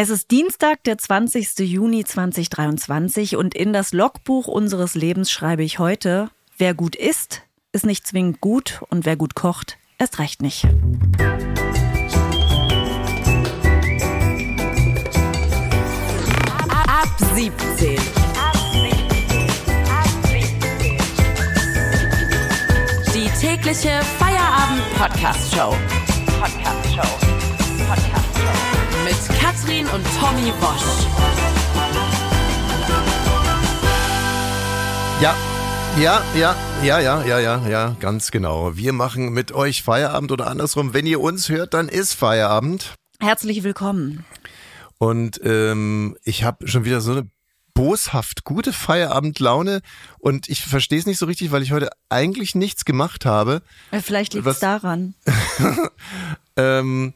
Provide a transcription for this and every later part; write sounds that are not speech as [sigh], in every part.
Es ist Dienstag, der 20. Juni 2023 und in das Logbuch unseres Lebens schreibe ich heute, wer gut isst, ist nicht zwingend gut und wer gut kocht, erst recht nicht. Ab 17. Die tägliche Feierabend-Podcast-Show. Podcast-Show. Podcast-Show. Katrin und Tommy Bosch. Ja, ja, ja, ja, ja, ja, ja, ja, ganz genau. Wir machen mit euch Feierabend oder andersrum. Wenn ihr uns hört, dann ist Feierabend. Herzlich willkommen. Und ähm, ich habe schon wieder so eine boshaft gute Feierabendlaune und ich verstehe es nicht so richtig, weil ich heute eigentlich nichts gemacht habe. Vielleicht liegt es daran. [laughs] Ähm,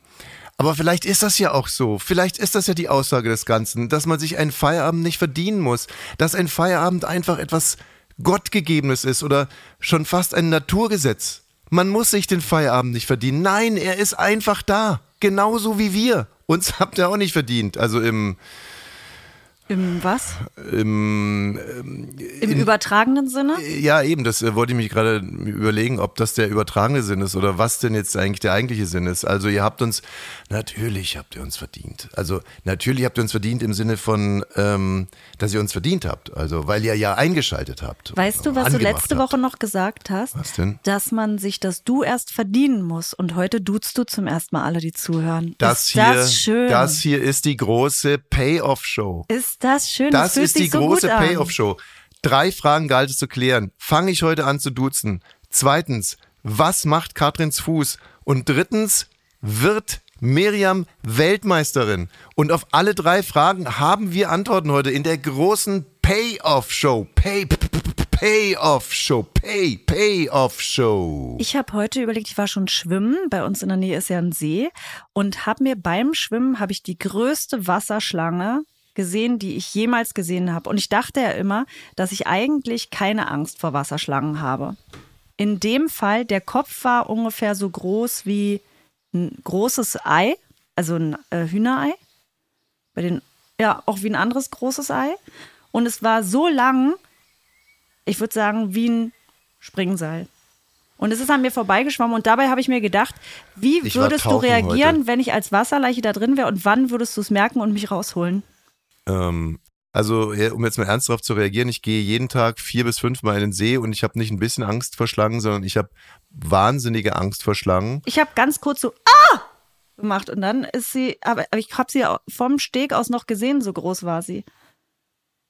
aber vielleicht ist das ja auch so. Vielleicht ist das ja die Aussage des Ganzen, dass man sich einen Feierabend nicht verdienen muss. Dass ein Feierabend einfach etwas Gottgegebenes ist oder schon fast ein Naturgesetz. Man muss sich den Feierabend nicht verdienen. Nein, er ist einfach da. Genauso wie wir. Uns [laughs] habt ihr auch nicht verdient. Also im, Im was? im Im übertragenen Sinne? Ja, eben, das äh, wollte ich mich gerade überlegen, ob das der übertragene Sinn ist oder was denn jetzt eigentlich der eigentliche Sinn ist. Also ihr habt uns, natürlich habt ihr uns verdient. Also natürlich habt ihr uns verdient im Sinne von, ähm, dass ihr uns verdient habt. Also weil ihr ja eingeschaltet habt. Weißt du, was du letzte habt. Woche noch gesagt hast? Was denn? Dass man sich das Du erst verdienen muss. Und heute duzt du zum ersten Mal alle, die zuhören. Das ist hier, das schön? das hier ist die große Payoff-Show. ist das schön? Das fühlt ist die so große. Payoff-Show. Drei Fragen galt es zu klären. Fange ich heute an zu duzen? Zweitens, was macht Katrins Fuß? Und drittens, wird Miriam Weltmeisterin? Und auf alle drei Fragen haben wir Antworten heute in der großen Payoff-Show. Pay, Payoff-Show. Pay, Payoff-Show. Ich habe heute überlegt, ich war schon schwimmen. Bei uns in der Nähe ist ja ein See. Und habe mir beim Schwimmen, habe ich die größte Wasserschlange gesehen, die ich jemals gesehen habe. Und ich dachte ja immer, dass ich eigentlich keine Angst vor Wasserschlangen habe. In dem Fall, der Kopf war ungefähr so groß wie ein großes Ei, also ein äh, Hühnerei. Bei den, ja, auch wie ein anderes großes Ei. Und es war so lang, ich würde sagen, wie ein Springseil. Und es ist an mir vorbeigeschwommen und dabei habe ich mir gedacht, wie Ich würdest du reagieren, heute. wenn ich als Wasserleiche da drin wäre und wann würdest du es merken und mich rausholen? Ähm, also, um jetzt mal ernst darauf zu reagieren, ich gehe jeden Tag vier bis fünf Mal in den See und ich habe nicht ein bisschen Angst vor Schlangen, sondern ich habe wahnsinnige Angst vor Schlangen. Ich habe ganz kurz so ah gemacht und dann ist sie, aber aber ich habe sie vom Steg aus noch gesehen, so groß war sie.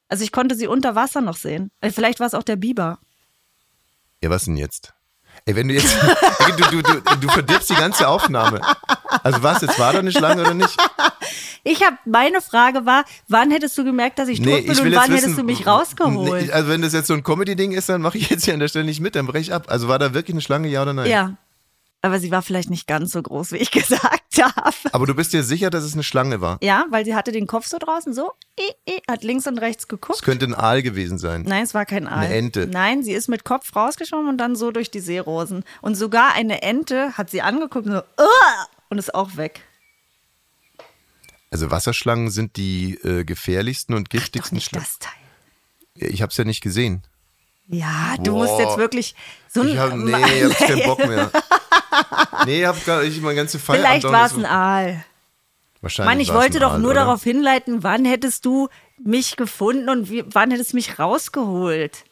Also ich konnte sie unter Wasser noch sehen. Äh, Vielleicht war es auch der Biber. Ja, was denn jetzt? Ey, wenn du jetzt, [laughs] du, du, du, du verdirbst die ganze Aufnahme. Also was, jetzt war da eine Schlange oder nicht? Ich habe meine Frage war, wann hättest du gemerkt, dass ich tot bin und wann hättest du mich rausgeholt? Nee, also wenn das jetzt so ein Comedy-Ding ist, dann mache ich jetzt hier an der Stelle nicht mit, dann breche ich ab. Also war da wirklich eine Schlange, ja oder nein? ja. Aber sie war vielleicht nicht ganz so groß, wie ich [laughs] gesagt habe. Aber du bist dir sicher, dass es eine Schlange war? Ja, weil sie hatte den Kopf so draußen, so, eh, eh, hat links und rechts Es geguckt. könnte ein Aal gewesen sein. Nein, es war kein Aal. Eine Ente. Nein, sie ist mit Kopf rausgeschwommen und dann so durch die Seerosen. Und sogar eine Ente hat sie angeguckt und so, "Uah!" und ist auch weg. Also Wasserschlangen sind die äh, gefährlichsten und Doch giftigsten nicht Schlangen. das Teil. Ich habe es ja nicht gesehen. Ja, du Boah. musst jetzt wirklich so Ich hab, nee, ich hab keinen Bock mehr. [laughs] [laughs] Nee, ich hab gar ich mein ganze Feierabend Vielleicht war es ein Aal. Wahrscheinlich Mann, ich wollte doch Aal, nur oder? darauf hinleiten, wann hättest du mich gefunden und wie, wann hättest du mich rausgeholt?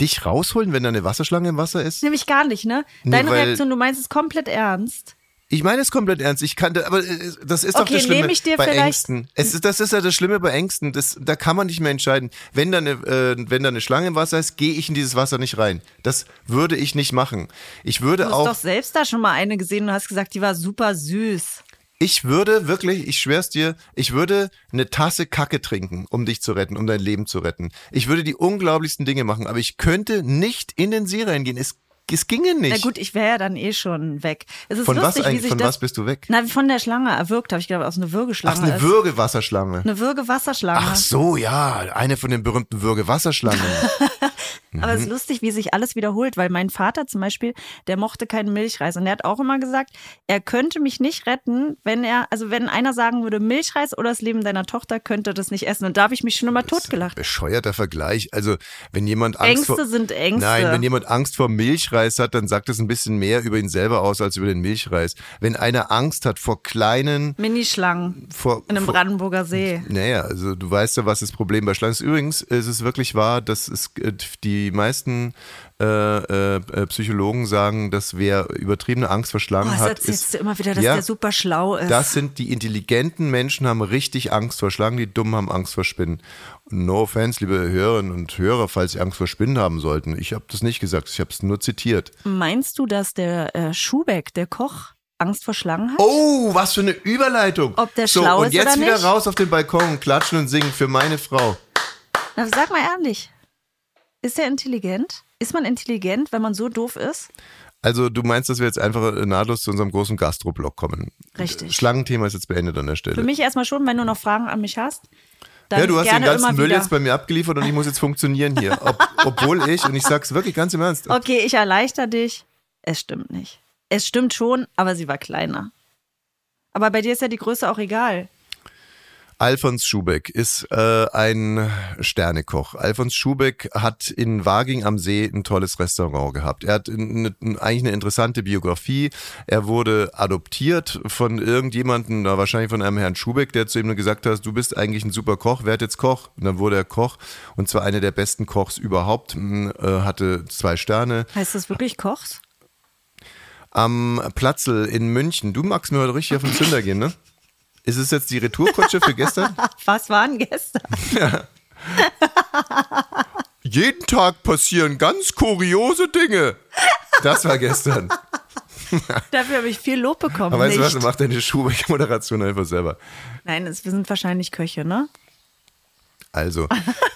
Dich rausholen, wenn da eine Wasserschlange im Wasser ist? Nämlich gar nicht, ne? Nee, Deine weil- Reaktion, du meinst es komplett ernst. Ich meine es komplett ernst. Ich kannte, aber äh, das ist doch Okay, das Schlimme ich dir bei vielleicht- Ängsten. Es ist, das ist ja das Schlimme bei Ängsten. Das, da kann man nicht mehr entscheiden. Wenn da eine, äh, wenn da eine Schlange im Wasser ist, gehe ich in dieses Wasser nicht rein. Das würde ich nicht machen. Ich würde Du hast auch, doch selbst da schon mal eine gesehen und hast gesagt, die war super süß. ich würde wirklich, ich schwör's dir, ich würde eine Tasse Kacke trinken, um dich zu retten, um dein Leben zu retten. Ich würde die unglaublichsten Dinge machen, aber ich könnte nicht in den See reingehen. Es, es ginge nicht. Na gut, ich wäre ja dann eh schon weg. Es ist von was lustig, wie eigentlich, sich von das, was bist du weg? Na, von der Schlange erwürgt, habe ich gedacht, aus einer Ach, Würgeschlange. eine ist. Würgewasserschlange. Eine Würgewasserschlange. Ach so, ja, eine von den berühmten Würgewasserschlangen. [laughs] Aber es ist lustig, wie sich alles wiederholt, weil mein Vater zum Beispiel, der mochte keinen Milchreis und er hat auch immer gesagt, er könnte mich nicht retten, wenn er, also wenn einer sagen würde, Milchreis oder das Leben deiner Tochter könnte das nicht essen. Und da habe ich mich schon immer totgelacht. Bescheuerter Vergleich. Also, wenn jemand Angst Ängste vor, sind Ängste. Nein, wenn jemand Angst vor Milchreis hat, dann sagt das ein bisschen mehr über ihn selber aus als über den Milchreis. Wenn einer Angst hat vor kleinen, Minischlangen vor, in einem vor Brandenburger See. Naja, also du weißt ja, was das Problem bei Schlangen ist. Übrigens ist es wirklich wahr, dass es äh, die meisten äh, äh, Psychologen sagen, dass wer übertriebene Angst vor Oh, hat, erzählst ist, du immer wieder, dass Ja. der super schlau ist. das sind die intelligenten Menschen, haben richtig Angst vor Schlangen, die dummen haben Angst vor Spinnen. No offense, liebe Hörerinnen und Hörer, falls Sie Angst vor Spinnen haben sollten. Ich habe das nicht gesagt, ich habe es nur zitiert. Meinst du, dass der äh, Schubeck, der Koch, Angst vor Schlangen hat? Oh, was für eine Überleitung. Ob der so, schlau und ist jetzt oder wieder nicht? raus auf den Balkon und klatschen und singen für meine Frau. Na, sag mal ehrlich. Ist er intelligent? Ist man intelligent, wenn man so doof ist? Also du meinst, dass wir jetzt einfach nahtlos zu unserem großen Gastroblock kommen. Richtig. Schlangenthema ist jetzt beendet an der Stelle. Für mich erstmal schon, wenn du noch Fragen an mich hast. Dann ja, du hast den ganzen Müll wieder. jetzt bei mir abgeliefert und ich muss jetzt funktionieren hier. [laughs] Ob, obwohl ich, und ich sag's wirklich ganz im Ernst, Okay, ich erleichter dich. Es stimmt nicht. Es stimmt schon, aber sie war kleiner. Aber bei dir ist ja die Größe auch egal. Alfons Schubeck ist äh, ein Sternekoch. Alfons Schubeck hat in Waging am See ein tolles Restaurant gehabt. Er hat eine, eigentlich eine interessante Biografie. Er wurde adoptiert von irgendjemandem, wahrscheinlich von einem Herrn Schubeck, der zu ihm gesagt hat, du bist eigentlich ein super Koch, werd jetzt Koch. Und dann wurde er Koch und zwar einer der besten Kochs überhaupt, m, äh, hatte zwei Sterne. Heißt das wirklich Kochs? Am Platzl in München, du magst mir heute richtig auf den Zünder gehen, ne? Ist es jetzt die Retourkutsche für gestern? [laughs] Was waren gestern? Jeden Tag passieren ganz kuriose Dinge. Das war gestern. [laughs] Dafür habe ich viel Lob bekommen. Aber weißt du was, machst deine Schuhbeck-Moderation einfach selber. Nein, es, wir sind wahrscheinlich Köche, ne? Also,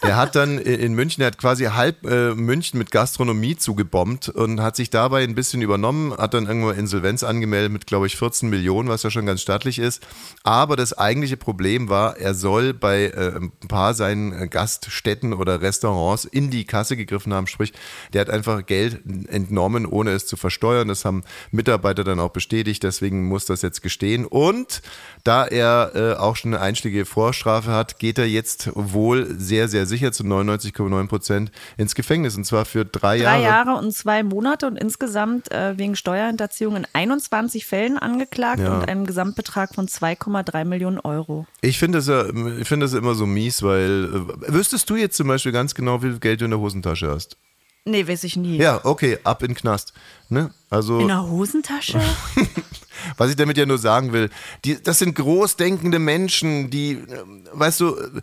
der hat dann in München, der hat quasi halb äh, München mit Gastronomie zugebombt und hat sich dabei ein bisschen übernommen, hat dann irgendwann Insolvenz angemeldet mit, glaube ich, 14 Millionen, was ja schon ganz stattlich ist. Aber das eigentliche Problem war, er soll bei äh, ein paar seinen äh, Gaststätten oder Restaurants in die Kasse gegriffen haben, sprich, der hat einfach Geld entnommen, ohne es zu versteuern. Das haben Mitarbeiter dann auch bestätigt, deswegen muss das jetzt gestehen. Und da er äh, auch schon eine einschlägige Vorstrafe hat, geht er jetzt wohl sehr, sehr sicher zu 99,9 Prozent ins Gefängnis und zwar für drei, Drei Jahre. Jahre und zwei Monate und insgesamt äh, wegen Steuerhinterziehung in 21 Fällen angeklagt Ja. und einem Gesamtbetrag von 2,3 Millionen Euro. Ich finde das, ja- ich finde das immer so mies, weil äh, wüsstest du jetzt zum Beispiel ganz genau, wie viel Geld du in der Hosentasche hast? Nee, weiß ich nie. Ja, okay, ab in den Knast. Ne? Also In der Hosentasche? [laughs] Was ich damit ja nur sagen will, die, das sind großdenkende Menschen, die, äh, weißt du, äh,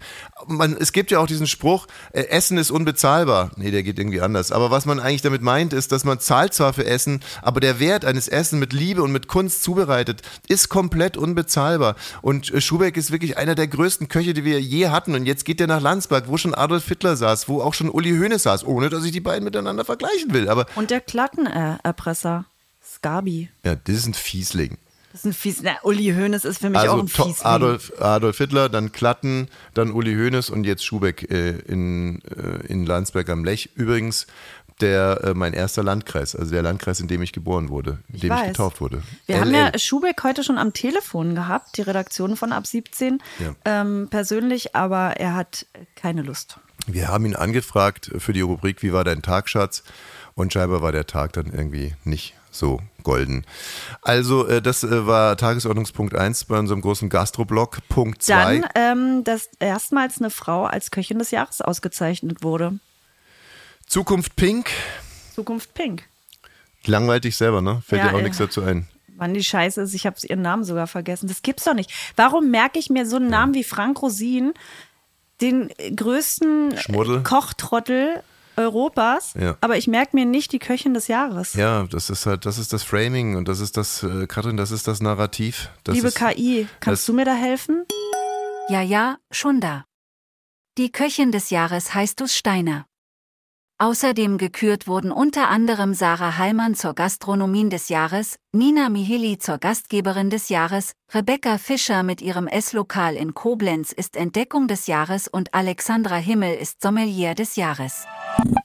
man, es gibt ja auch diesen Spruch, äh, Essen ist unbezahlbar. Nee, der geht irgendwie anders. Aber was man eigentlich damit meint, ist, dass man zahlt zwar für Essen, aber der Wert eines Essen mit Liebe und mit Kunst zubereitet, ist komplett unbezahlbar. Und äh, Schubeck ist wirklich einer der größten Köche, die wir je hatten. Und jetzt geht er nach Landsberg, wo schon Adolf Hitler saß, wo auch schon Uli Hoeneß saß, ohne dass ich die beiden miteinander vergleichen will. Aber Und der Skabi. ja, das ist ein Fiesling. Das ist ein fies. Na, Uli Hoeneß ist für mich Also auch ein to- fies. Adolf, Adolf Hitler, dann Klatten, dann Uli Hoeneß und jetzt Schubeck äh, in, äh, in Landsberg am Lech. Übrigens der äh, mein erster Landkreis, also der Landkreis, in dem ich geboren wurde, in Ich dem ich weiß. getauft wurde. Wir haben LL. ja Schubeck heute schon am Telefon gehabt, die Redaktion von ab 17, Ja. ähm, persönlich, aber er hat keine Lust. Wir haben ihn angefragt für die Rubrik Wie war dein Tag, Schatz? Und scheinbar war der Tag dann irgendwie nicht so golden. Also, äh, das äh, war Tagesordnungspunkt 1 bei unserem großen Gastroblock. Punkt 2. Dann, ähm, dass erstmals eine Frau als Köchin des Jahres ausgezeichnet wurde. Zukunft Pink. Zukunft Pink. Langweilt dich selber, ne? Fällt Ja, dir auch ja. nichts dazu ein. Wann die Scheiße ist, ich habe ihren Namen sogar vergessen. Das gibt's doch nicht. Warum merke ich mir so einen Namen wie Frank Rosin, den größten Schmuddel. Kochtrottel Europas, Ja. aber ich merke mir nicht die Köchin des Jahres. Ja, das ist halt, das ist das Framing und das ist das, äh, Katrin, das ist das Narrativ. Das Liebe ist, KI, kannst das- du mir da helfen? Ja, ja, schon da. Die Köchin des Jahres heißt Dus Steiner. Außerdem gekürt wurden unter anderem Sarah Hallmann zur Gastronomin des Jahres, Nina Mihili zur Gastgeberin des Jahres, Rebecca Fischer mit ihrem Esslokal in Koblenz ist Entdeckung des Jahres und Alexandra Himmel ist Sommelier des Jahres.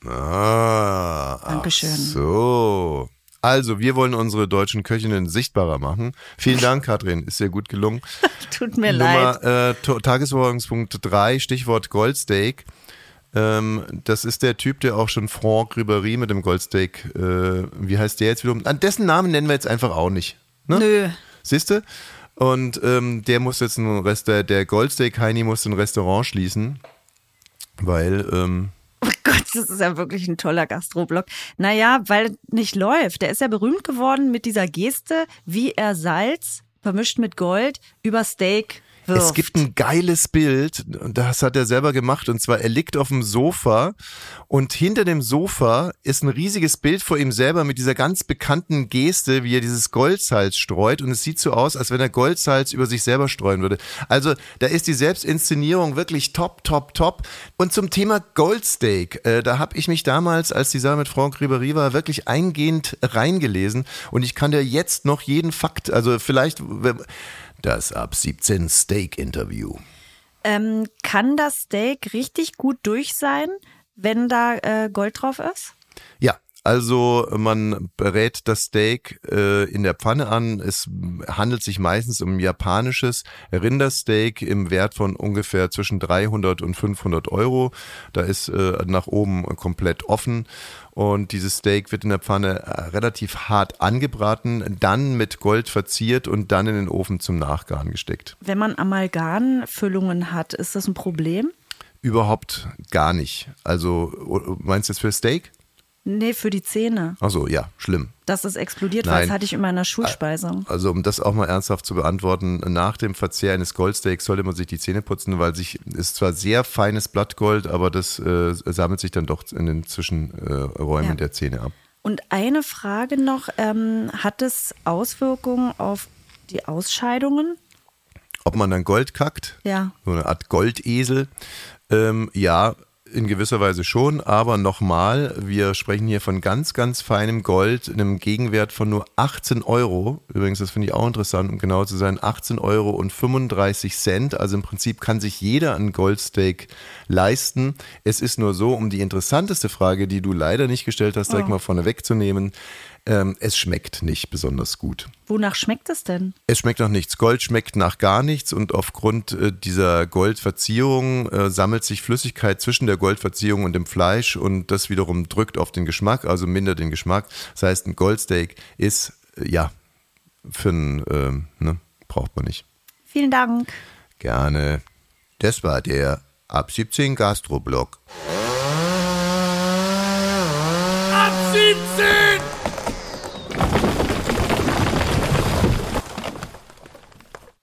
Ah, Dankeschön. So. Also, wir wollen unsere deutschen Köchinnen sichtbarer machen. Vielen Dank, Katrin. Ist sehr gut gelungen. [laughs] Tut mir leid. Nummer, äh, To- Tagesverfolgungspunkt 3, Stichwort Goldsteak. Ähm, das ist der Typ, der auch schon Franck Ribéry mit dem Goldsteak, äh, wie heißt der jetzt wiederum? An dessen Namen nennen wir jetzt einfach auch nicht. Ne? Nö. Siehst du? Und ähm, der muss jetzt ein Rest, der, Goldsteak Heini muss ein Restaurant schließen, weil ähm, Oh Gott, das ist ja wirklich ein toller Gastroblog. Naja, weil nicht läuft. Der ist ja berühmt geworden mit dieser Geste, wie er Salz vermischt mit Gold über Steak wirft. Es gibt ein geiles Bild, das hat er selber gemacht, und zwar er liegt auf dem Sofa und hinter dem Sofa ist ein riesiges Bild vor ihm selber mit dieser ganz bekannten Geste, wie er dieses Goldsalz streut und es sieht so aus, als wenn er Goldsalz über sich selber streuen würde. Also da ist die Selbstinszenierung wirklich top, top, top. Und zum Thema Goldsteak, äh, da habe ich mich damals, als die Sache mit Franck Ribéry war, wirklich eingehend reingelesen und ich kann dir jetzt noch jeden Fakt, also vielleicht das ab 17 Steak-Interview. ähm, kann das Steak richtig gut durch sein, wenn da äh, Gold drauf ist? Ja, also man berät das Steak äh, in der Pfanne an. Es handelt sich meistens um japanisches Rindersteak im Wert von ungefähr zwischen 300 und 500 Euro. Da ist äh, nach oben komplett offen. Und dieses Steak wird in der Pfanne äh, relativ hart angebraten, dann mit Gold verziert und dann in den Ofen zum Nachgaren gesteckt. Wenn man Amalgamfüllungen hat, ist das ein Problem? Überhaupt gar nicht. Also meinst du jetzt für Steak? Nee, für die Zähne. Achso, ja, schlimm. Dass es explodiert, Nein. das hatte ich in meiner Schulspeisung. Also um das auch mal ernsthaft zu beantworten, nach dem Verzehr eines Goldsteaks sollte man sich die Zähne putzen, weil sich ist zwar sehr feines Blattgold, aber das äh, sammelt sich dann doch in den Zwischenräumen Ja. der Zähne ab. Und eine Frage noch, ähm, hat es Auswirkungen auf die Ausscheidungen? Ob man dann Gold kackt, Ja. so eine Art Goldesel, ähm, ja, in gewisser Weise schon, aber nochmal, wir sprechen hier von ganz, ganz feinem Gold, einem Gegenwert von nur 18 Euro. Übrigens, das finde ich auch interessant, um genau zu sein, 18 Euro und 35 Cent. Also im Prinzip kann sich jeder ein Goldsteak leisten. Es ist nur so, um die interessanteste Frage, die du leider nicht gestellt hast, direkt mal vorne wegzunehmen, ähm, es schmeckt nicht besonders gut. Wonach schmeckt es denn? Es schmeckt nach nichts. Gold schmeckt nach gar nichts und aufgrund äh, dieser Goldverzierung äh, sammelt sich Flüssigkeit zwischen der Goldverzierung und dem Fleisch und das wiederum drückt auf den Geschmack, also mindert den Geschmack. Das heißt, ein Goldsteak ist, äh, ja, für ein, ähm, ne, braucht man nicht. Vielen Dank. Gerne. Das war der Ab 17 Gastroblog. Ab 17!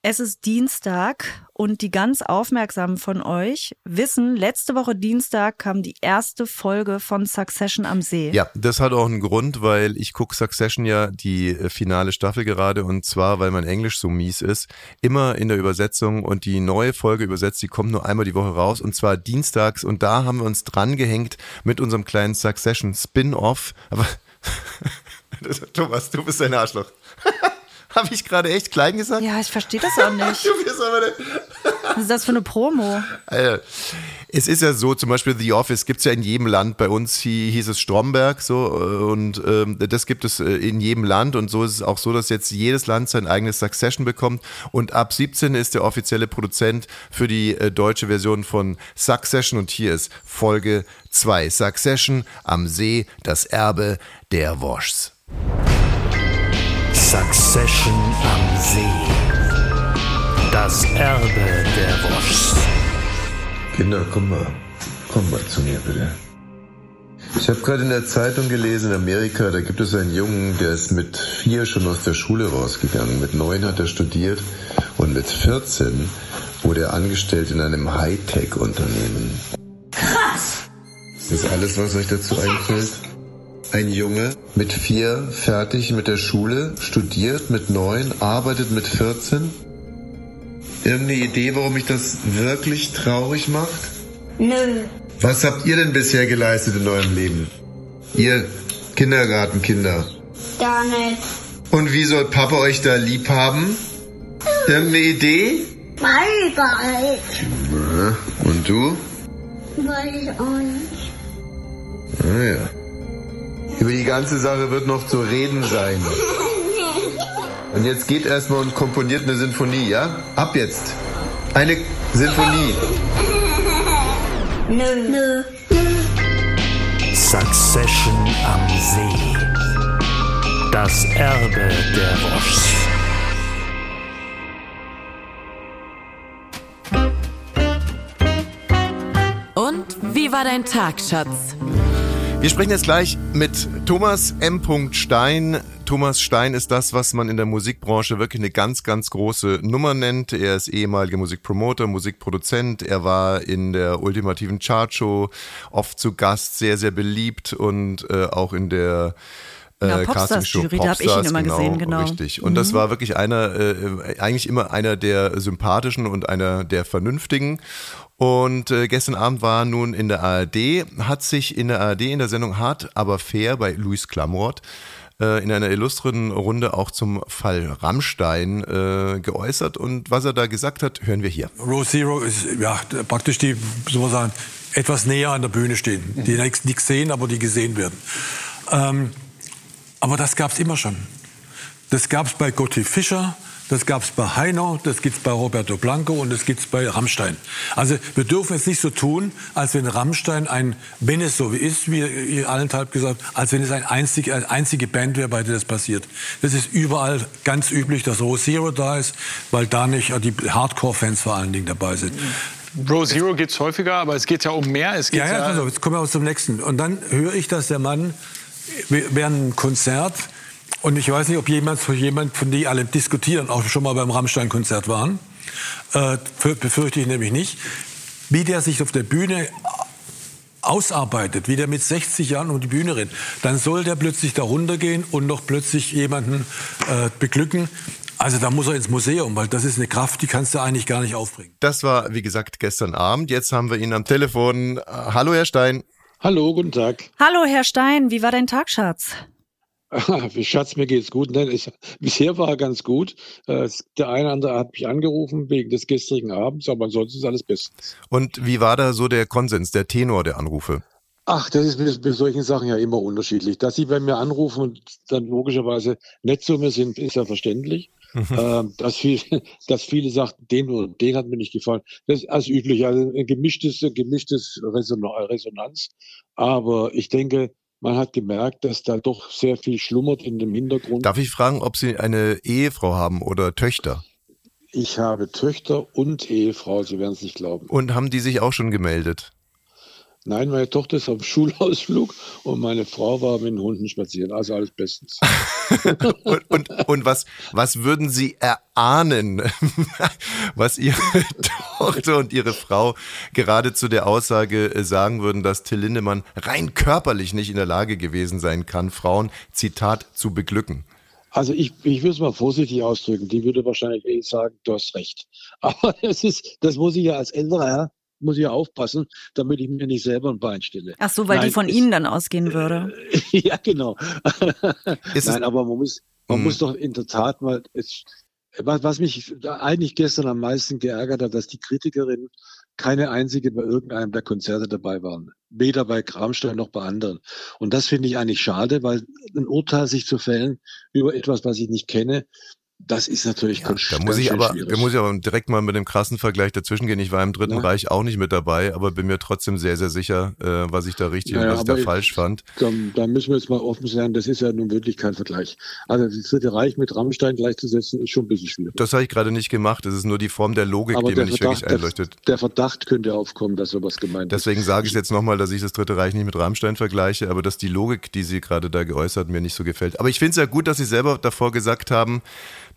Es ist Dienstag und die ganz Aufmerksamen von euch wissen, letzte Woche Dienstag kam die erste Folge von Succession am See. Ja, das hat auch einen Grund, weil ich gucke Succession ja die äh, finale Staffel gerade und zwar, weil mein Englisch so mies ist, immer in der Übersetzung und die neue Folge übersetzt, die kommt nur einmal die Woche raus und zwar dienstags und da haben wir uns dran gehängt mit unserem kleinen Succession Spin-off. Aber [laughs] Thomas, du bist ein Arschloch. [laughs] Habe ich gerade echt klein gesagt? Ja, ich verstehe das auch nicht. [laughs] Du bist aber Was ist das für eine Promo? Alter, es ist ja so, zum Beispiel The Office gibt es ja in jedem Land. Bei uns hi- hieß es Stromberg so äh, und ähm, das gibt es äh, in jedem Land und so ist es auch so, dass jetzt jedes Land sein eigenes Succession bekommt und ab 17 ist der offizielle Produzent für die äh, deutsche Version von Succession und hier ist Folge 2 Succession am See, das Erbe der Woschs. Succession am See. Das Erbe der Woschs. Kinder, komm mal. Komm mal zu mir, bitte. Ich habe gerade in der Zeitung gelesen, in Amerika, da gibt es einen Jungen, der ist mit vier schon aus der Schule rausgegangen. Mit neun hat er studiert und mit 14 wurde er angestellt in einem Hightech-Unternehmen. Krass! Das ist alles, was euch dazu einfällt? Ein Junge mit vier fertig mit der Schule, studiert mit neun, arbeitet mit 14. Irgendeine Idee, warum mich das wirklich traurig macht? Nö. Was habt ihr denn bisher geleistet in eurem Leben? Ihr Kindergartenkinder. Gar nicht. Und wie soll Papa euch da lieb haben? Irgendeine Idee? Weiß gar nicht. Und du? Weiß auch nicht. Ah ja. Über die ganze Sache wird noch zu reden sein. Und jetzt geht erstmal und komponiert eine Sinfonie, ja? Ab jetzt. Eine Sinfonie. Nö. Nö. Succession am See. Das Erbe der Woschs. Und wie war dein Tag, Schatz? Wir sprechen jetzt gleich mit Thomas M. Stein. Thomas Stein ist das, was man in der Musikbranche wirklich eine ganz, ganz große Nummer nennt. Er ist ehemaliger Musikpromoter, Musikproduzent. Er war in der ultimativen Chartshow oft zu Gast, sehr, sehr beliebt und äh, auch in der Ja, äh, Castingshow Popstars-Jury, da hab ich ihn immer gesehen, genau. Richtig. Und das war wirklich einer, äh, eigentlich immer einer der sympathischen und einer der vernünftigen. Und äh, gestern Abend war nun in der ARD, hat sich in der ARD in der Sendung Hart, aber fair bei Luis Klamroth äh, in einer illustren Runde auch zum Fall Rammstein äh, geäußert. Und was er da gesagt hat, hören wir hier. Row Zero ist ja praktisch die, soll man sagen, etwas näher an der Bühne stehen. Die nichts sehen, aber die gesehen werden. Ähm, aber das gab es immer schon. Das gab es bei Gottlieb Fischer, das gab es bei Heino, das gibt es bei Roberto Blanco und das gibt es bei Rammstein. Also wir dürfen jetzt nicht so tun, als wenn Rammstein ein, wenn es so ist, wie ihr allenthalb gesagt, als wenn es ein einzig, eine einzige Band wäre, bei der das passiert. Das ist überall ganz üblich, dass Row Zero da ist, weil da nicht äh, die Hardcore-Fans vor allen Dingen dabei sind. Bro Zero gibt es häufiger, aber es geht ja um mehr. Es geht Ja, ja, pass auf, jetzt kommen wir zum nächsten. Und dann höre ich, dass der Mann während einem Konzert, und ich weiß nicht, ob jemand, jemand von die alle diskutieren, auch schon mal beim Rammstein-Konzert waren, äh, für- befürchte ich nämlich nicht, wie der sich auf der Bühne ausarbeitet, wie der mit 60 Jahren um die Bühne rennt, dann soll der plötzlich da runtergehen und noch plötzlich jemanden äh, beglücken. Also da muss er ins Museum, weil das ist eine Kraft, die kannst du eigentlich gar nicht aufbringen. Das war, wie gesagt, gestern Abend. Jetzt haben wir ihn am Telefon. Hallo, Herr Stein. Hallo, guten Tag. Hallo, Herr Stein, wie war dein Tag, Schatz? [laughs] Schatz, mir geht's gut. Nein, ich, bisher war er ganz gut. Äh, Der eine oder andere hat mich angerufen wegen des gestrigen Abends, aber ansonsten ist alles bestens. Und wie war da so der Konsens, der Tenor der Anrufe? Ach, das ist mit, mit solchen Sachen ja immer unterschiedlich. Dass Sie bei mir anrufen und dann logischerweise nett zu mir sind, ist ja verständlich. Ähm, dass, viel, [laughs] dass viele sagten, den und den hat mir nicht gefallen. Das ist als üblich, also ein gemischtes, gemischtes Reson- Resonanz. Aber ich denke, man hat gemerkt, dass da doch sehr viel schlummert in dem Hintergrund. Darf ich fragen, ob Sie eine Ehefrau haben oder Töchter? Ich habe Töchter und Ehefrau, Sie werden es nicht glauben. Und haben die sich auch schon gemeldet? Nein, meine Tochter ist auf [laughs] Schulausflug und meine Frau war mit den Hunden spazieren. Also alles bestens. [laughs] Und, und, und was, was würden Sie erahnen, [laughs] was Ihre Tochter und Ihre Frau gerade zu der Aussage äh, sagen würden, dass Till Lindemann rein körperlich nicht in der Lage gewesen sein kann, Frauen, Zitat, zu beglücken? Also ich, ich würde es mal vorsichtig ausdrücken. Die würde wahrscheinlich eh sagen, du hast recht. Aber das ist, das muss ich ja als älterer Herr, muss ich ja aufpassen, damit ich mir nicht selber ein Bein stelle. Ach so, weil die Nein, von es- Ihnen dann ausgehen würde. [laughs] ja, genau. [laughs] Nein, aber man muss, man Mhm. muss doch in der Tat mal, es, was, was mich eigentlich gestern am meisten geärgert hat, dass die Kritikerinnen keine einzige bei irgendeinem der Konzerte dabei waren. Weder bei Kramstein noch bei anderen. Und das finde ich eigentlich schade, weil ein Urteil sich zu fällen über etwas, was ich nicht kenne, das ist natürlich ganz, Da muss ganz ich aber, schwierig. da muss ich aber direkt mal mit dem krassen Vergleich dazwischen gehen. Ich war im Dritten Ja. Reich auch nicht mit dabei, aber bin mir trotzdem sehr, sehr sicher, äh, was ich da richtig Ja, und ja, was ich da aber falsch fand. Da, da müssen wir jetzt mal offen sein, das ist ja nun wirklich kein Vergleich. Also das Dritte Reich mit Rammstein gleichzusetzen, ist schon ein bisschen schwierig. Das habe ich gerade nicht gemacht. Es ist nur die Form der Logik, Aber die mir nicht Verdacht, wirklich einleuchtet. der, der Verdacht könnte aufkommen, dass sowas gemeint ist. Deswegen sage ich jetzt nochmal, dass ich das Dritte Reich nicht mit Rammstein vergleiche, aber dass die Logik, die Sie gerade da geäußert, mir nicht so gefällt. Aber ich finde es ja gut, dass Sie selber davor gesagt haben,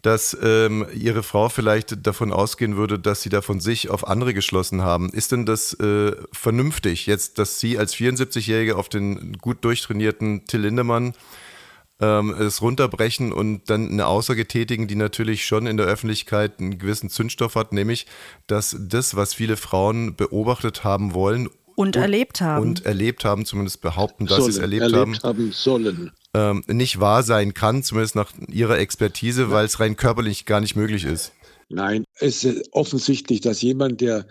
dass ähm, Ihre Frau vielleicht davon ausgehen würde, dass Sie da von sich auf andere geschlossen haben. Ist denn das äh, vernünftig, jetzt, dass Sie als 74-Jährige auf den gut durchtrainierten Till Lindemann ähm, es runterbrechen und dann eine Aussage tätigen, die natürlich schon in der Öffentlichkeit einen gewissen Zündstoff hat, nämlich, dass das, was viele Frauen beobachtet haben wollen, Und, erlebt haben. Und erlebt haben, zumindest behaupten, dass sie es sollen, erlebt, haben, haben sollen. ähm, nicht wahr sein kann, zumindest nach ihrer Expertise, weil es rein körperlich gar nicht möglich ist. Nein, es ist offensichtlich, dass jemand, der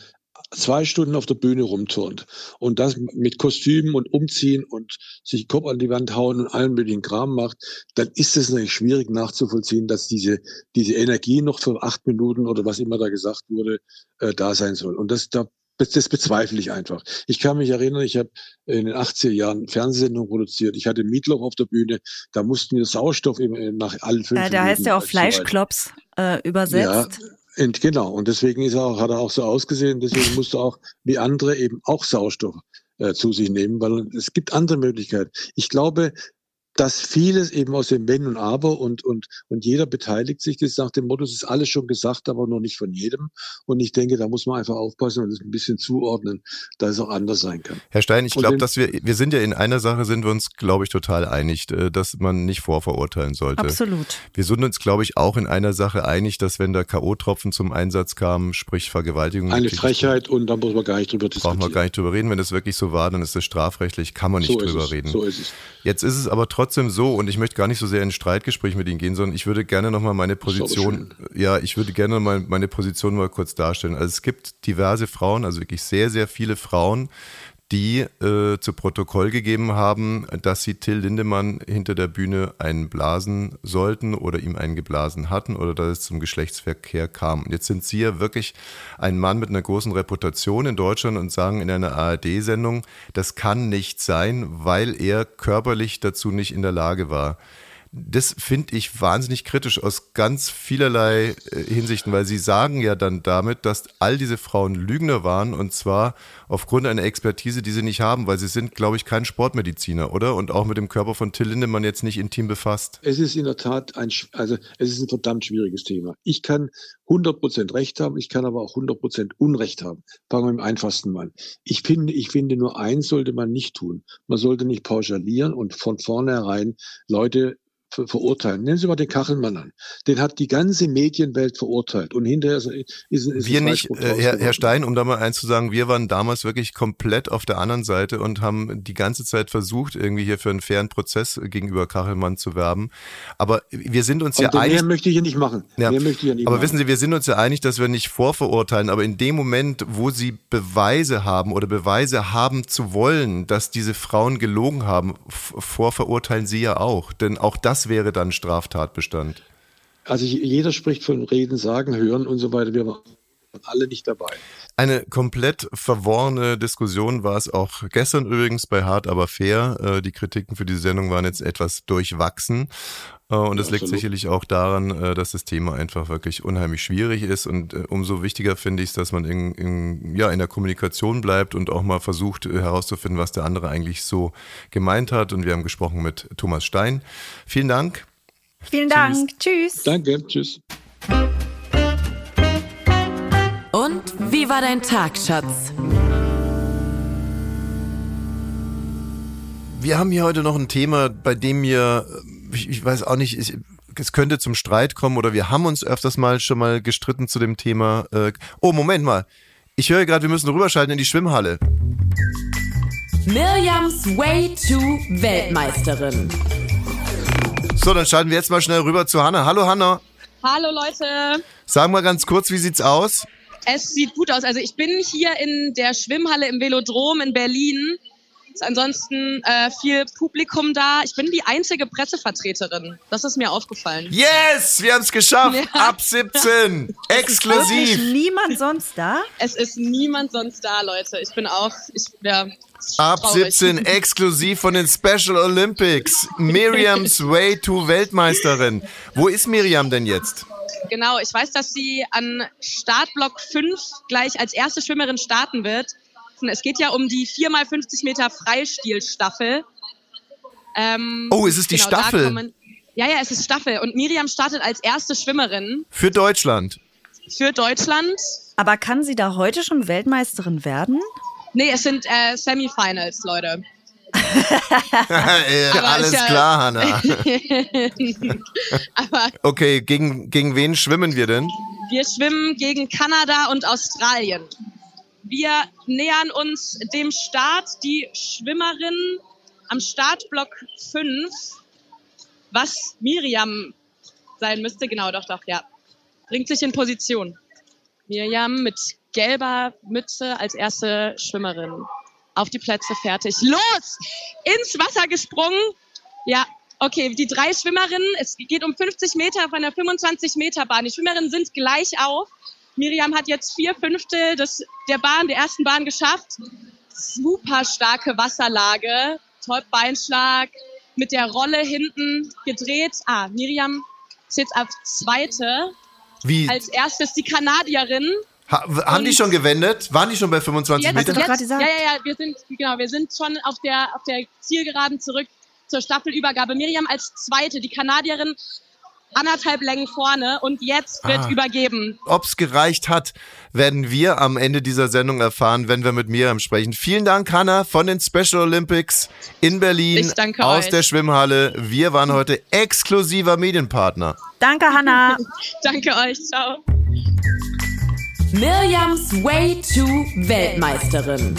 zwei Stunden auf der Bühne rumturnt und das mit Kostümen und Umziehen und sich den Kopf an die Wand hauen und allen möglichen Kram macht, dann ist es natürlich schwierig nachzuvollziehen, dass diese, diese Energie noch für acht Minuten oder was immer da gesagt wurde, äh, da sein soll. Und das, da, das, bezweifle ich einfach. Ich kann mich erinnern, ich habe in den 80er Jahren Fernsehsendungen produziert. Ich hatte Mietloch auf der Bühne, da mussten wir Sauerstoff im, nach allen fünf Ja, der heißt ja auch Fleischklops äh, übersetzt. und genau, und deswegen ist er auch, hat er auch so ausgesehen, deswegen musste auch wie andere eben auch Sauerstoff äh, zu sich nehmen, weil es gibt andere Möglichkeiten. Ich glaube, dass vieles eben aus dem Wenn und Aber und, und, und jeder beteiligt sich. Das ist nach dem Motto, es ist alles schon gesagt, aber noch nicht von jedem. Und ich denke, da muss man einfach aufpassen und das ein bisschen zuordnen, dass es auch anders sein kann. Herr Stein, ich glaube, dass wir, wir sind ja in einer Sache, sind wir uns, glaube ich, total einig, äh, dass man nicht vorverurteilen sollte. Absolut. Wir sind uns, glaube ich, auch in einer Sache einig, dass wenn da K.O.-Tropfen zum Einsatz kamen, sprich Vergewaltigung. Eine Frechheit und da muss man gar nicht drüber Brauchen diskutieren. wir gar nicht drüber reden. Wenn es wirklich so war, dann ist es strafrechtlich, kann man nicht so ist drüber es, reden. So ist es. Jetzt ist es aber trotzdem so, und ich möchte gar nicht so sehr in ein Streitgespräch mit Ihnen gehen, sondern ich würde gerne nochmal meine Position, ja, ich würde gerne mal meine Position mal kurz darstellen. Also es gibt diverse Frauen, also wirklich sehr, sehr viele Frauen, die äh, zu Protokoll gegeben haben, dass sie Till Lindemann hinter der Bühne einen blasen sollten oder ihm einen geblasen hatten oder dass es zum Geschlechtsverkehr kam. Und jetzt sind Sie ja wirklich ein Mann mit einer großen Reputation in Deutschland und sagen in einer ARD-Sendung, das kann nicht sein, weil er körperlich dazu nicht in der Lage war. Das finde ich wahnsinnig kritisch aus ganz vielerlei äh, Hinsichten, weil sie sagen ja dann damit, dass all diese Frauen Lügner waren und zwar aufgrund einer Expertise, die sie nicht haben, weil sie sind, glaube ich, kein Sportmediziner, oder? Und auch mit dem Körper von Till Lindemann jetzt nicht intim befasst. Es ist in der Tat ein, also es ist ein verdammt schwieriges Thema. Ich kann 100% Recht haben, ich kann aber auch 100% Unrecht haben. Fangen wir dem einfachsten an. Ich finde, ich finde, nur eins sollte man nicht tun. Man sollte nicht pauschalieren und von vornherein Leute verurteilen. Nehmen Sie mal den Kachelmann an. Den hat die ganze Medienwelt verurteilt und hinterher ist, ist, ist Wir nicht, äh, Herr. Stein, um da mal eins zu sagen, wir waren damals wirklich komplett auf der anderen Seite und haben die ganze Zeit versucht, irgendwie hier für einen fairen Prozess gegenüber Kachelmann zu werben. Aber wir sind uns ja Und einig. mehr möchte ich hier nicht machen. Ja, Mehr möchte ich ja nicht aber machen. wissen Sie, wir sind uns ja einig, dass wir nicht vorverurteilen, aber in dem Moment, wo Sie Beweise haben oder Beweise haben zu wollen, dass diese Frauen gelogen haben, vorverurteilen Sie ja auch, denn auch das wäre dann Straftatbestand. Also jeder spricht von Reden, Sagen, Hören und so weiter. Wir waren alle nicht dabei. Eine komplett verworrene Diskussion war es auch gestern übrigens bei Hart aber fair. Äh, Die Kritiken für diese Sendung waren jetzt etwas durchwachsen. Äh, Und das liegt absolut. sicherlich auch daran, äh, dass das Thema einfach wirklich unheimlich schwierig ist. Und äh, umso wichtiger finde ich es, dass man in, in, ja, in der Kommunikation bleibt und auch mal versucht herauszufinden, was der andere eigentlich so gemeint hat. Und wir haben gesprochen mit Thomas Stein. Vielen Dank. Vielen Dank. Tschüss. Danke, tschüss. Und wie war dein Tag, Schatz? Wir haben hier heute noch ein Thema, bei dem mir, ich, ich weiß auch nicht, ich, es könnte zum Streit kommen oder wir haben uns öfters mal schon mal gestritten zu dem Thema. Äh, oh, Moment mal. Ich höre gerade, wir müssen rüberschalten in die Schwimmhalle. Mirjams Way to Weltmeisterin. So, dann schalten wir jetzt mal schnell rüber zu Hanna. Hallo Hanna. Hallo Leute. Sag mal ganz kurz, wie sieht's aus? Es sieht gut aus. Also ich bin hier in der Schwimmhalle im Velodrom in Berlin. Ist ansonsten äh, viel Publikum da. Ich bin die einzige Pressevertreterin. Das ist mir aufgefallen. Yes, wir haben es geschafft. Ja. Ab 17. [laughs] Wirklich Exklusiv. niemand sonst da? Es ist niemand sonst da, Leute. Ich bin auch, ich, ja, ist Ab traurig. 17 [laughs] exklusiv von den Special Olympics. Miriams Way to Weltmeisterin. Wo ist Miriam denn jetzt? Genau, ich weiß, dass sie an Startblock 5 gleich als erste Schwimmerin starten wird. Es geht ja um die 4x50 Meter Freistilstaffel. Ähm, Oh, es ist die genau, Staffel. kommen- ja, ja, es ist Staffel. Und Miriam startet als erste Schwimmerin Für Deutschland. für Deutschland. Aber kann sie da heute schon Weltmeisterin werden? Nee, es sind äh, Semifinals, Leute. [laughs] Äh, Aber Alles ja- klar, Hanna. [laughs] Okay, gegen, gegen wen schwimmen wir denn? wir schwimmen gegen Kanada und Australien. Wir nähern uns dem Start. Die Schwimmerin am Startblock 5, was Miriam sein müsste, genau, doch, doch, ja, bringt sich in Position. Miriam mit gelber Mütze als erste Schwimmerin. Auf die Plätze fertig. Los! Ins Wasser gesprungen. Ja, okay, die drei Schwimmerinnen, es geht um 50 Meter von der 25 Meter Bahn. Die Schwimmerinnen sind gleich auf. Miriam hat jetzt vier Fünftel des, der Bahn, der ersten Bahn geschafft. Super starke Wasserlage. Top Beinschlag. Mit der Rolle hinten gedreht. Ah, Miriam ist jetzt auf zweite. Wie? Als erstes die Kanadierin. Ha, haben die schon gewendet? Waren die schon bei 25 Jetzt, Metern? jetzt, ja, ja, ja, wir sind, genau, wir sind schon auf der, auf der Zielgeraden zurück zur Staffelübergabe. Miriam als Zweite, die Kanadierin anderthalb Längen vorne und jetzt wird Ah. übergeben. Ob's gereicht hat, werden wir am Ende dieser Sendung erfahren, wenn wir mit Miriam sprechen. Vielen Dank, Hanna, von den Special Olympics in Berlin Ich danke aus euch. der Schwimmhalle. Wir waren heute exklusiver Medienpartner. Danke, Hanna. [laughs] Danke euch, ciao. Mirjams Way to Weltmeisterin.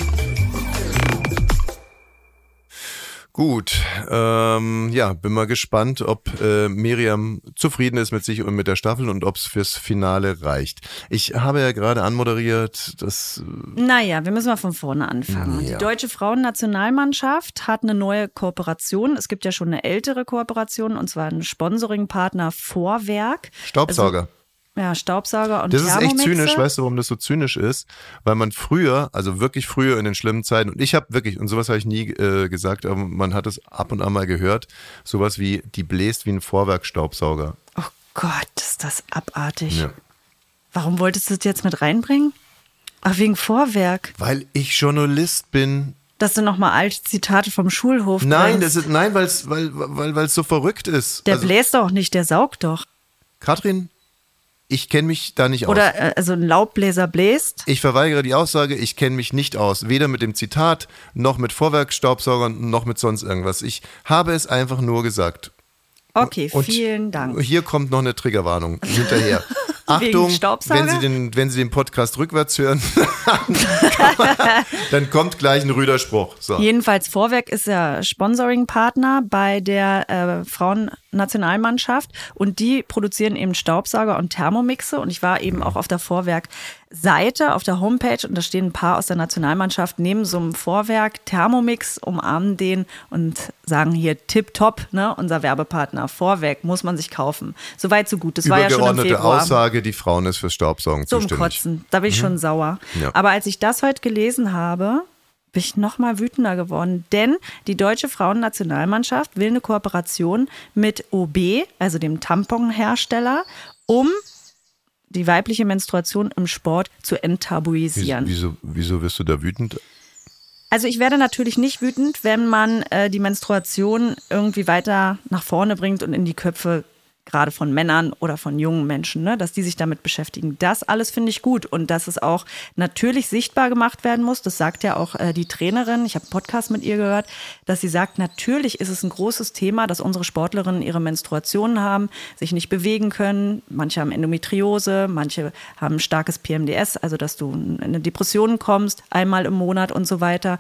Gut, ähm, ja, bin mal gespannt, ob äh, Miriam zufrieden ist mit sich und mit der Staffel und ob es fürs Finale reicht. Ich habe ja gerade anmoderiert, dass Naja, wir müssen mal von vorne anfangen. Ja. Die deutsche Frauennationalmannschaft hat eine neue Kooperation. Es gibt ja schon eine ältere Kooperation und zwar einen Sponsoringpartner Vorwerk. Staubsauger. Ja, Staubsauger und Das ist echt zynisch, weißt du, warum das so zynisch ist? Weil man früher, also wirklich früher in den schlimmen Zeiten, und ich habe wirklich, und sowas habe ich nie äh, gesagt, aber man hat es ab und an mal gehört, sowas wie, die bläst wie ein Vorwerkstaubsauger. Oh Gott, ist das abartig. Ja. Warum wolltest du das jetzt mit reinbringen? Ach, wegen Vorwerk. Weil ich Journalist bin. Dass du nochmal alte Zitate vom Schulhof Nein, bringst. das ist, nein, weil's, weil weil weil es so verrückt ist. Der also, bläst doch nicht, der saugt doch. Katrin, ich kenne mich da nicht aus. Oder äh, also ein Laubbläser bläst. Ich verweigere die Aussage, ich kenne mich nicht aus. Weder mit dem Zitat, noch mit Vorwerkstaubsaugern, noch mit sonst irgendwas. Ich habe es einfach nur gesagt. Okay, Und vielen Dank. Hier kommt noch eine Triggerwarnung hinterher. [laughs] Achtung, wenn Sie, den, wenn Sie den Podcast rückwärts hören, [laughs] dann kommt gleich ein rüder Spruch. So. Jedenfalls Vorwerk ist ja Sponsoring-Partner bei der äh, Frauennationalmannschaft und die produzieren eben Staubsauger und Thermomixe und ich war eben auch auf der Vorwerk-Seite, auf der Homepage und da stehen ein paar aus der Nationalmannschaft neben so einem Vorwerk Thermomix, umarmen den und sagen hier tipptopp, ne, unser Werbepartner Vorwerk muss man sich kaufen. Soweit so gut. Das war ja schon im Februar. Aussage, die Frauen ist fürs Staubsaugen Zum zuständig. Kotzen. Da bin ich schon sauer. Ja. Aber als ich das heute gelesen habe, bin ich noch mal wütender geworden. Denn die deutsche Frauennationalmannschaft will eine Kooperation mit OB, also dem Tamponhersteller, um die weibliche Menstruation im Sport zu enttabuisieren. wieso, wieso wirst du da wütend? Also ich werde natürlich nicht wütend, wenn man äh, die Menstruation irgendwie weiter nach vorne bringt und in die Köpfe gerade von Männern oder von jungen Menschen, ne, dass die sich damit beschäftigen. Das alles finde ich gut und dass es auch natürlich sichtbar gemacht werden muss. Das sagt ja auch äh, die Trainerin. Ich habe einen Podcast mit ihr gehört, dass sie sagt, natürlich ist es ein großes Thema, dass unsere Sportlerinnen ihre Menstruationen haben, sich nicht bewegen können. Manche haben Endometriose, manche haben starkes PMDS, also dass du in eine Depression kommst, einmal im Monat und so weiter.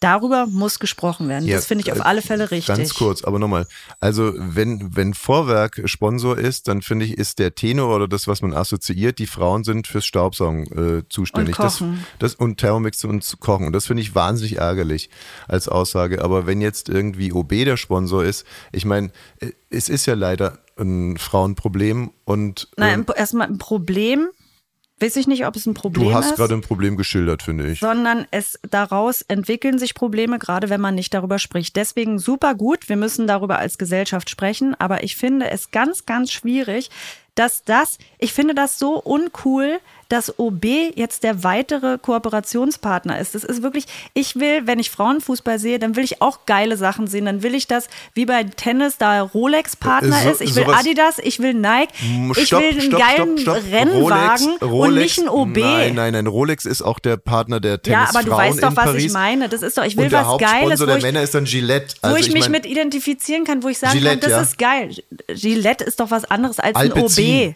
Darüber muss gesprochen werden. Ja, das finde ich auf äh, alle Fälle richtig. Ganz kurz, aber nochmal. Also wenn, wenn Vorwerk Sponsor ist, dann finde ich, ist der Tenor oder das, was man assoziiert, die Frauen sind fürs Staubsaugen äh, zuständig. Und Kochen. Das, das, und Thermomix und Kochen. Und das finde ich wahnsinnig ärgerlich als Aussage. Aber wenn jetzt irgendwie OB der Sponsor ist, ich meine, äh, es ist ja leider ein Frauenproblem und Nein, ähm, erstmal ein Problem. Weiß ich nicht, ob es ein Problem du hast ist. gerade ein Problem geschildert, finde ich. sondern es daraus entwickeln sich Probleme, gerade wenn man nicht darüber spricht. Deswegen super gut, wir müssen darüber als Gesellschaft sprechen, aber ich finde es ganz, ganz schwierig, dass das, ich finde das so uncool, dass OB jetzt der weitere Kooperationspartner ist. Das ist wirklich, ich will, wenn ich Frauenfußball sehe, dann will ich auch geile Sachen sehen. Dann will ich das, wie bei Tennis, da Rolex Partner so- ist. Ich will Adidas, ich will Nike, ich Stopp, will einen stopp, geilen stopp. Rennwagen Rolex, und Rolex, nicht ein OB. Nein, nein, nein. Rolex ist auch der Partner der Ja, Tennisfrauen aber du weißt doch, was Paris. ich meine. Das ist doch, ich will und der was Hauptsponsor Geiles, wo der ich, Männer ist dann Gillette. wo Also ich mich mein, mit identifizieren kann, wo ich sagen Gillette, kann, das ja. ist geil. Gillette ist doch was anderes als ein Alpecin. OB.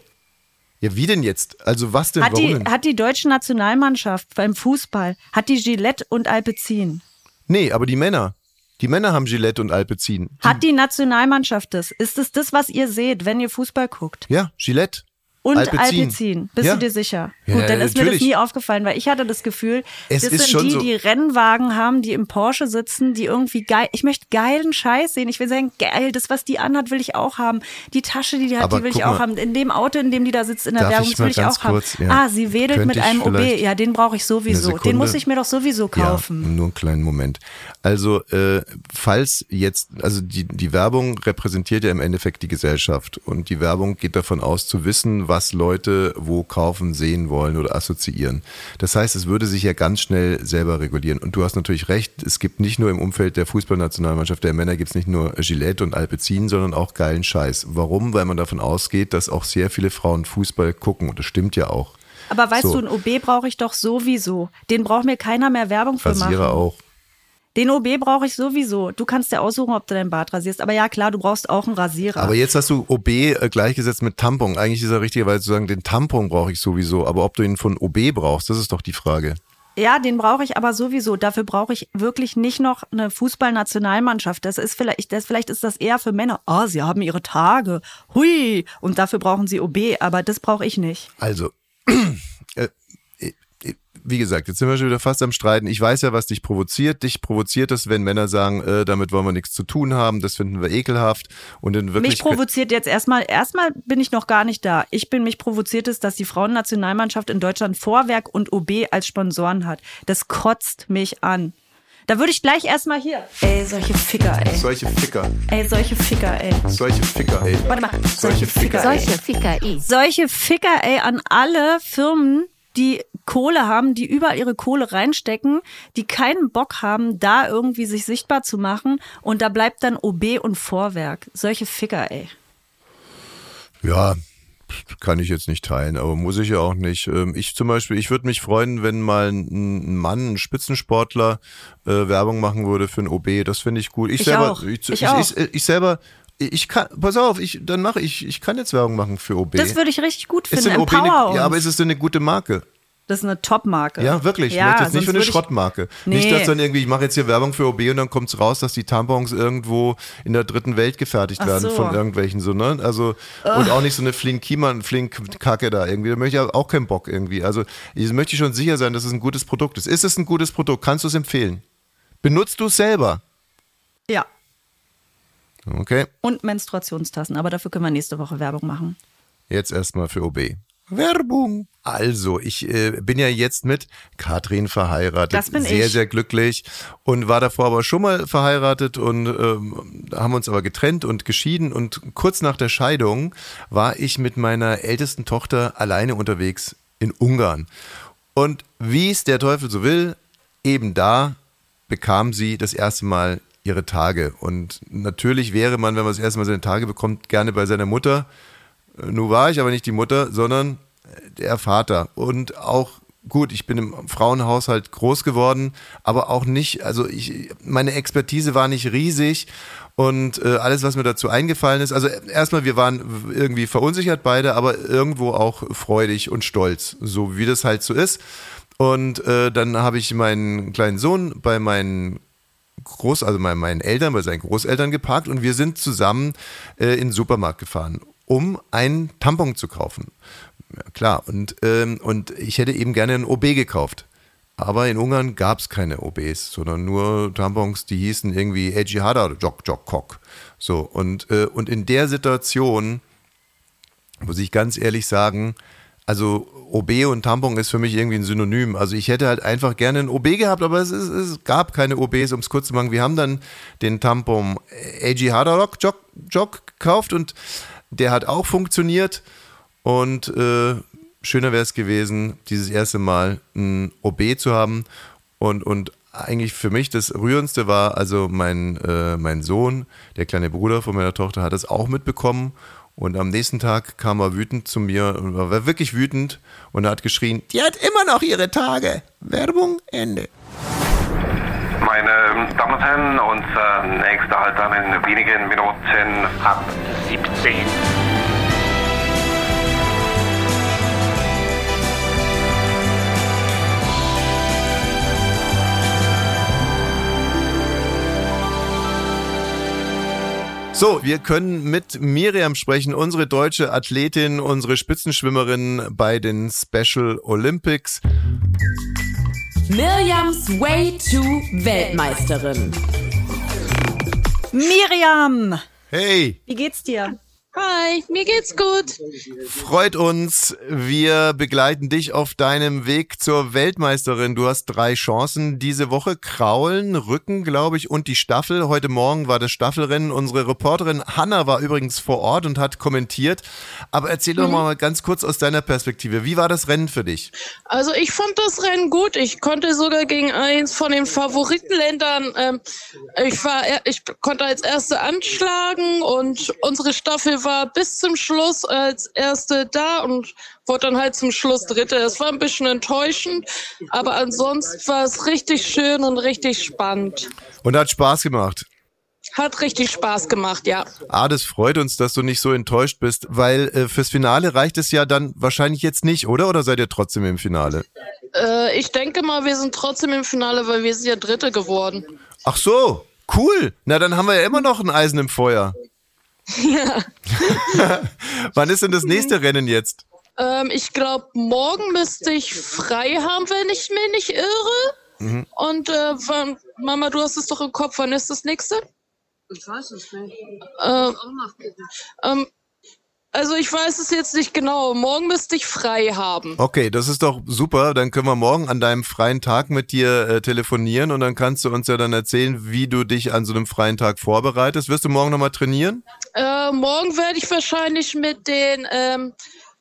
Ja, wie denn jetzt? Also was denn? Hat die, denn? hat die deutsche Nationalmannschaft beim Fußball, hat die Gillette und Alpecin? Nee, aber die Männer. Die Männer haben Gillette und Alpecin. Hat die Nationalmannschaft das? Ist es das, was ihr seht, wenn ihr Fußball guckt? Ja, Gillette. Und Alpecin. Alpecin. Bist Ja. du dir sicher? Ja, Gut, dann ist mir das natürlich. nie aufgefallen, weil ich hatte das Gefühl, Es das sind die, so- die Rennwagen haben, die im Porsche sitzen, die irgendwie geil. Ich möchte geilen Scheiß sehen. Ich will sagen, geil, das, was die anhat, will ich auch haben. Die Tasche, die die hat, Aber die will ich auch mal. haben. In dem Auto, in dem die da sitzt in der Darf Werbung, will ich auch haben. kurz, ja. Ah, sie wedelt Könnte mit einem OB. Ja, den brauche ich sowieso. Den muss ich mir doch sowieso kaufen. Ja, nur einen kleinen Moment. Also, äh, falls jetzt, also die, die Werbung repräsentiert ja im Endeffekt die Gesellschaft und die Werbung geht davon aus zu wissen, was Leute wo kaufen, sehen wollen oder assoziieren. Das heißt, es würde sich ja ganz schnell selber regulieren. Und du hast natürlich recht, es gibt nicht nur im Umfeld der Fußballnationalmannschaft der Männer gibt es nicht nur Gillette und Alpecin, sondern auch geilen Scheiß. Warum? Weil man davon ausgeht, dass auch sehr viele Frauen Fußball gucken und das stimmt ja auch. Aber weißt So. du, einen OB brauche ich doch sowieso. Den braucht mir keiner mehr Werbung für machen. Rasierer auch. Den OB brauche ich sowieso. Du kannst dir aussuchen, ob du dein Bart rasierst. Aber ja, klar, du brauchst auch einen Rasierer. Aber jetzt hast du OB äh, gleichgesetzt mit Tampon. Eigentlich ist er richtigerweise zu sagen, den Tampon brauche ich sowieso. Aber ob du ihn von OB brauchst, das ist doch die Frage. ja, den brauche ich aber sowieso. Dafür brauche ich wirklich nicht noch eine Fußballnationalmannschaft. Das ist vielleicht, das, vielleicht ist das eher für Männer. Ah, sie haben ihre Tage. Hui. Und dafür brauchen sie OB. Aber das brauche ich nicht. Also, [clears throat] äh, wie gesagt, jetzt sind wir schon wieder fast am Streiten. Ich weiß ja, was dich provoziert. Dich provoziert es, wenn Männer sagen, äh, damit wollen wir nichts zu tun haben, das finden wir ekelhaft. Und in Mich provoziert jetzt erstmal, erstmal bin ich noch gar nicht da. Ich bin mich provoziert ist, dass die Frauennationalmannschaft in Deutschland Vorwerk und OB als Sponsoren hat. Das kotzt mich an. Da würde ich gleich erstmal hier. Ey, solche Ficker, ey. Solche Ficker. Ey, solche Ficker, ey. Solche Ficker, ey. Warte mal. Solche Ficker, Solche ey. Ficker, ey. Solche Ficker, ey, an alle Firmen, die Kohle haben, die überall ihre Kohle reinstecken, die keinen Bock haben, da irgendwie sich sichtbar zu machen und da bleibt dann OB und Vorwerk. Solche Ficker, ey. Ja, kann ich jetzt nicht teilen, aber muss ich ja auch nicht. Ähm, Ich zum Beispiel, ich würde mich freuen, wenn mal ein Mann, ein Spitzensportler äh, Werbung machen würde für ein OB. Das finde ich gut. Ich, Ich selber. Ich, Ich ich, selber, ich kann, pass auf, ich, dann mache ich, ich kann jetzt Werbung machen für OB. Das würde ich richtig gut ist finden. denn OB eine, ja, aber ist es denn eine gute Marke? Das ist eine Top-Marke. Ja, wirklich. Ja, nicht, jetzt nicht sonst für eine ich- Schrottmarke. Nee. Nicht, dass dann irgendwie, ich mache jetzt hier Werbung für OB und dann kommt's raus, dass die Tampons irgendwo in der dritten Welt gefertigt Ach werden so. von irgendwelchen so, ne? Also, und auch nicht so eine Flinkiemann, Flink-Kacke da irgendwie. Da möchte ich auch keinen Bock irgendwie. Also, ich möchte schon sicher sein, dass es ein gutes Produkt ist. Ist es ein gutes Produkt? Kannst du es empfehlen? Benutzt du es selber? Ja. Okay. Und Menstruationstassen, aber dafür können wir nächste Woche Werbung machen. Jetzt erstmal für OB. Werbung. Also, ich äh, bin ja jetzt mit Katrin verheiratet. Das bin sehr, ich. sehr glücklich und war davor aber schon mal verheiratet und ähm, haben uns aber getrennt und geschieden. Und kurz nach der Scheidung war ich mit meiner ältesten Tochter alleine unterwegs in Ungarn. Und wie es der Teufel so will, eben da bekam sie das erste Mal ihre Tage. Und natürlich wäre man, wenn man das erste Mal seine Tage bekommt, gerne bei seiner Mutter. Äh, Nun war ich aber nicht die Mutter, sondern der Vater. Und auch gut, ich bin im Frauenhaushalt groß geworden, aber auch nicht, also ich, meine Expertise war nicht riesig und äh, alles, was mir dazu eingefallen ist, also erstmal, wir waren irgendwie verunsichert beide, aber irgendwo auch freudig und stolz, so wie das halt so ist. Und äh, dann habe ich meinen kleinen Sohn bei meinen Groß, also bei meinen Eltern, bei seinen Großeltern geparkt und wir sind zusammen äh, in den Supermarkt gefahren, um einen Tampon zu kaufen. Klar, und, ähm, und ich hätte eben gerne einen OB gekauft. Aber in Ungarn gab es keine OBs, sondern nur Tampons, die hießen irgendwie Eji Hada oder Jok Jok Kok. So, und, äh, und in der Situation muss ich ganz ehrlich sagen, also OB und Tampon ist für mich irgendwie ein Synonym. Also ich hätte halt einfach gerne einen OB gehabt, aber es, ist, es gab keine OBs, um es kurz zu machen. Wir haben dann den Tampon AG Hadarok Jog, Jog gekauft und der hat auch funktioniert. Und äh, schöner wäre es gewesen, dieses erste Mal ein OB zu haben. Und, und eigentlich für mich das Rührendste war, also mein, äh, mein Sohn, der kleine Bruder von meiner Tochter, hat es auch mitbekommen. Und am nächsten Tag kam er wütend zu mir und war wirklich wütend und er hat geschrien, die hat immer noch ihre Tage. Werbung, Ende. Meine Damen und Herren, unser nächster Halt dann in wenigen Minuten ab 17. So, wir können mit Miriam sprechen, unsere deutsche Athletin, unsere Spitzenschwimmerin bei den Special Olympics. Miriams Way to Weltmeisterin. Miriam, Hey, wie geht's dir? Hi, mir geht's gut. freut uns. Wir begleiten dich auf deinem Weg zur Weltmeisterin. Du hast drei Chancen diese Woche. Kraulen, Rücken, glaube ich, und die Staffel. Heute Morgen war das Staffelrennen. Unsere Reporterin Hanna war übrigens vor Ort und hat kommentiert. Aber erzähl doch mal ganz kurz aus deiner Perspektive. Wie war das Rennen für dich? Also ich fand das Rennen gut. Ich konnte sogar gegen eins von den Favoritenländern, ähm, ich war, ich konnte als Erste anschlagen und unsere Staffel war bis zum Schluss als Erste da und wurde dann halt zum Schluss Dritte. Es war ein bisschen enttäuschend, aber ansonsten war es richtig schön und richtig spannend. Und hat Spaß gemacht. Hat richtig Spaß gemacht, ja. Ah, das freut uns, dass du nicht so enttäuscht bist, weil äh, fürs Finale reicht es ja dann wahrscheinlich jetzt nicht, oder? Oder seid ihr trotzdem im Finale? Äh, ich denke mal, wir sind trotzdem im Finale, weil wir sind ja Dritte geworden. Ach so, cool. Na, dann haben wir ja immer noch ein Eisen im Feuer. Ja. Wann ist denn das nächste Rennen jetzt? Ähm, ich glaube, morgen müsste ich frei haben, wenn ich mich nicht irre. Mhm. Und äh, wann, Mama, du hast es doch im Kopf. Wann ist das nächste? Ich weiß es nicht. Äh, ähm, also ich weiß es jetzt nicht genau. Morgen müsste ich frei haben. Okay, das ist doch super. Dann können wir morgen an deinem freien Tag mit dir äh, telefonieren und dann kannst du uns ja dann erzählen, wie du dich an so einem freien Tag vorbereitest. Wirst du morgen nochmal trainieren? Äh, morgen werde ich wahrscheinlich mit den ähm,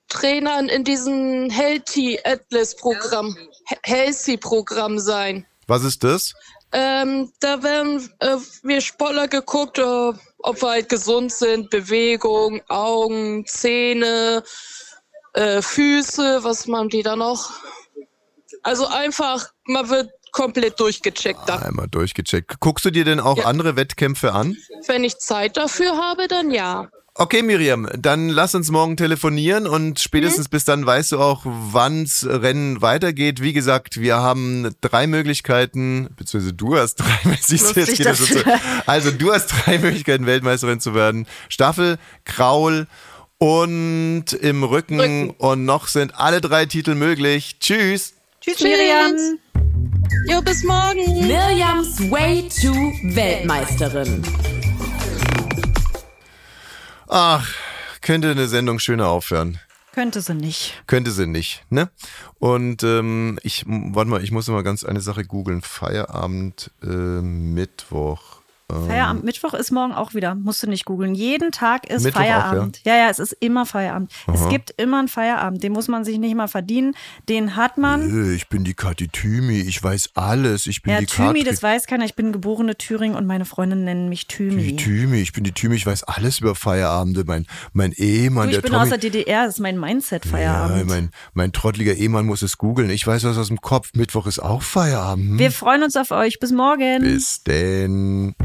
Trainern in diesem Healthy Atlas Programm, He- Healthy Programm sein. Was ist das? Ähm, da werden äh, wir Sportler geguckt, äh, ob wir halt gesund sind, Bewegung, Augen, Zähne, äh, Füße, was man die da noch? Also einfach, man wird komplett durchgecheckt da. Einmal durchgecheckt. Guckst du dir denn auch andere Wettkämpfe an? Wenn ich Zeit dafür habe, dann ja. Okay, Miriam, dann lass uns morgen telefonieren und Mhm. spätestens bis dann weißt du auch, wann's Rennen weitergeht. Wie gesagt, wir haben drei Möglichkeiten, beziehungsweise du hast drei, [laughs] siehst du, jetzt Lustig, geht das dass- so. [laughs] Also du hast drei Möglichkeiten, Weltmeisterin zu werden. Staffel, Kraul und im Rücken, und noch sind alle drei Titel möglich. Tschüss. Tschüss, Tschüss. Miriam. Jo, bis morgen. Miriams Way to Weltmeisterin. Ach, könnte eine Sendung schöner aufhören. Könnte sie nicht. Könnte sie nicht, ne? Und ähm, ich, warte mal, ich muss mal ganz eine Sache googeln. Feierabend äh, Mittwoch. Ähm, Feierabend. Mittwoch ist morgen auch wieder. Musst du nicht googeln. Jeden Tag ist Mittwoch auch, Feierabend. ja? ja, es ist immer Feierabend. Es Aha. gibt immer einen Feierabend. Den muss man sich nicht mal verdienen. Den hat man. Äh, Ich bin die Kathi Thymi, ich weiß alles. Ich bin Ja, die Thymi, Katri- das weiß keiner. Ich bin geborene Thüringen und meine Freundinnen nennen mich Thymi. Die Thymi, ich bin die Thymi, ich weiß alles über Feierabende. Mein, mein Ehemann, Du, ich der bin aus Tommy. der DDR, das ist mein Ja, Mindset-Feierabend. mein, mein trottliger Ehemann muss es googeln. Ich weiß was aus dem Kopf. Mittwoch ist auch Feierabend. Wir freuen uns auf euch. Bis morgen. Bis denn.